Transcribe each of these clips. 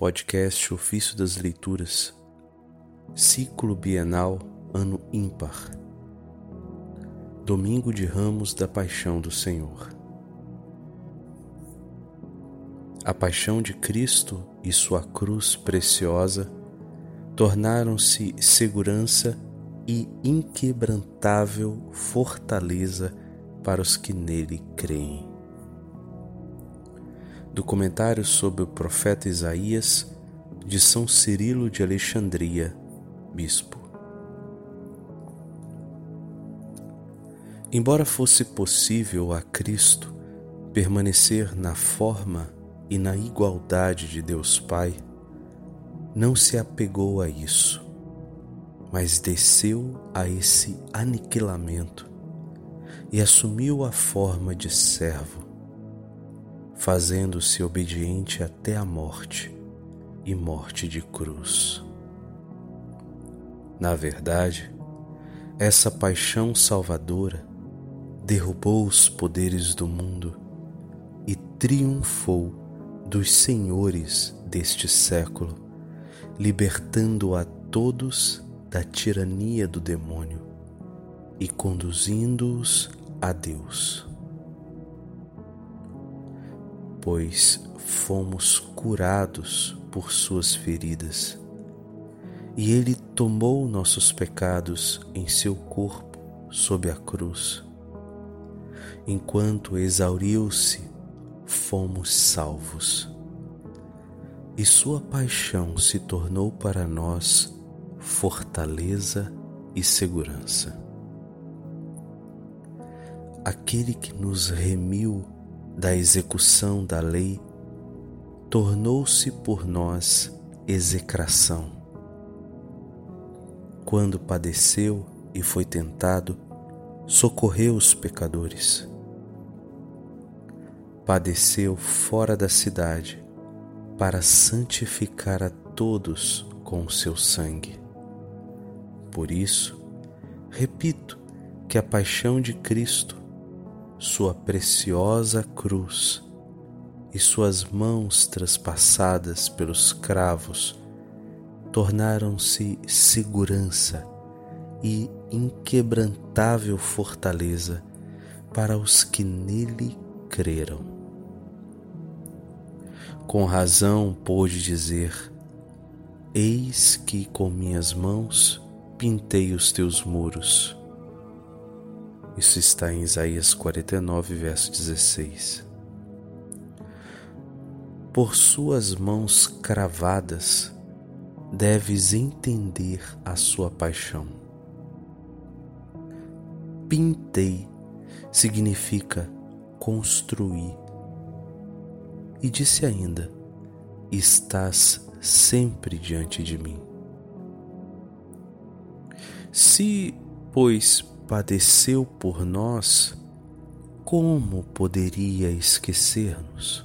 podcast Ofício das Leituras, ciclo bienal, ano ímpar, domingo de ramos da Paixão do Senhor. A paixão de Cristo e sua cruz preciosa tornaram-se segurança e inquebrantável fortaleza para os que nele creem. Do comentário sobre o profeta Isaías, de São Cirilo de Alexandria, bispo. Embora fosse possível a Cristo permanecer na forma e na igualdade de Deus Pai, não se apegou a isso, mas desceu a esse aniquilamento e assumiu a forma de servo, fazendo-se obediente até a morte e morte de cruz. Na verdade, essa paixão salvadora derrubou os poderes do mundo e triunfou dos senhores deste século, libertando a todos da tirania do demônio e conduzindo-os a Deus. Pois fomos curados por suas feridas, e Ele tomou nossos pecados em seu corpo sob a cruz. Enquanto exauriu-se, fomos salvos. E Sua paixão se tornou para nós fortaleza e segurança aquele que nos remiu da execução da lei, tornou-se por nós execração. Quando padeceu e foi tentado, socorreu os pecadores. Padeceu fora da cidade para santificar a todos com o seu sangue. Por isso, repito que a paixão de Cristo sua preciosa cruz e suas mãos traspassadas pelos cravos tornaram-se segurança e inquebrantável fortaleza para os que nele creram. Com razão pôde dizer: Eis que com minhas mãos pintei os teus muros isso está em Isaías 49, verso 16. Por suas mãos cravadas, deves entender a sua paixão. Pintei significa construir. E disse ainda: Estás sempre diante de mim. Se, pois, padeceu por nós, como poderia esquecer-nos?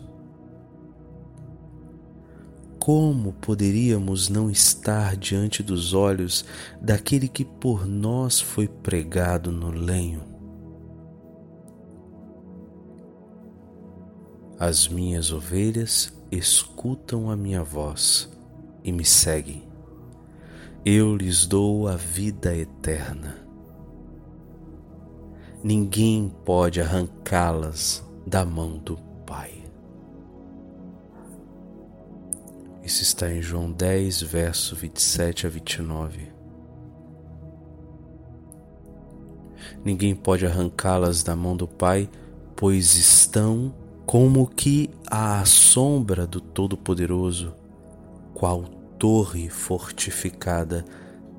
Como poderíamos não estar diante dos olhos daquele que por nós foi pregado no lenho? As minhas ovelhas escutam a minha voz e me seguem. Eu lhes dou a vida eterna ninguém pode arrancá-las da mão do Pai. Isso está em João 10, verso 27 a 29. Ninguém pode arrancá-las da mão do Pai, pois estão como que à sombra do Todo-Poderoso, qual torre fortificada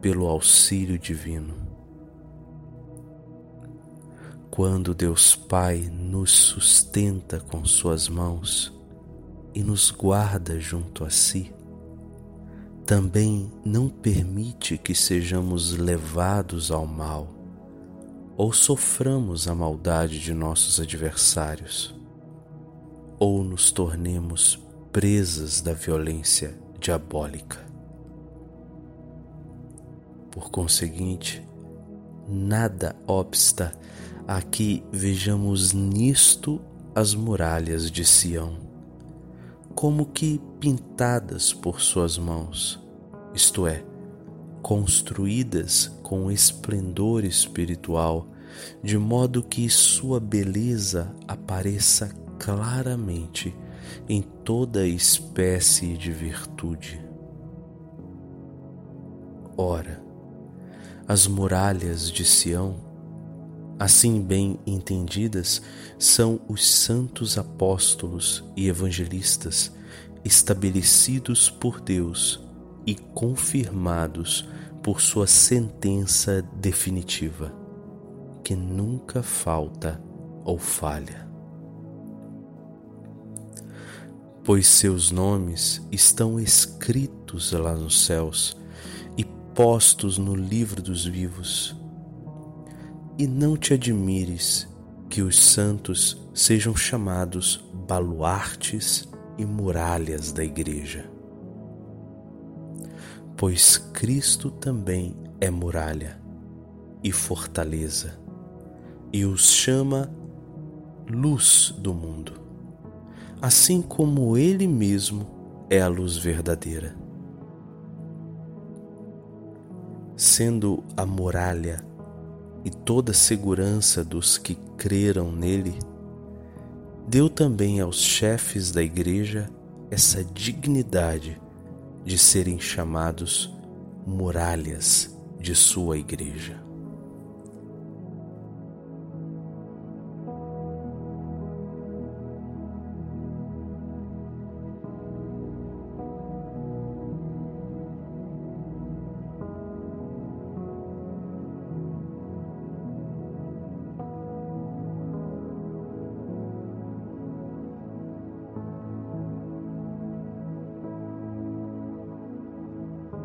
pelo auxílio divino quando Deus Pai nos sustenta com Suas mãos e nos guarda junto a si, também não permite que sejamos levados ao mal ou soframos a maldade de nossos adversários, ou nos tornemos presas da violência diabólica. Por conseguinte, nada obsta a que vejamos nisto as muralhas de Sião, como que pintadas por suas mãos, isto é, construídas com esplendor espiritual, de modo que sua beleza apareça claramente em toda espécie de virtude. Ora, as muralhas de Sião, assim bem entendidas, são os santos apóstolos e evangelistas estabelecidos por Deus e confirmados por sua sentença definitiva, que nunca falta ou falha. Pois seus nomes estão escritos lá nos céus e postos no livro dos vivos. E não te admires que os santos sejam chamados baluartes e muralhas da Igreja pois Cristo também é muralha e fortaleza, e os chama luz do mundo, assim como Ele mesmo é a luz verdadeira. Sendo a muralha e toda a segurança dos que creram nele, deu também aos chefes da igreja essa dignidade de serem chamados muralhas de sua igreja.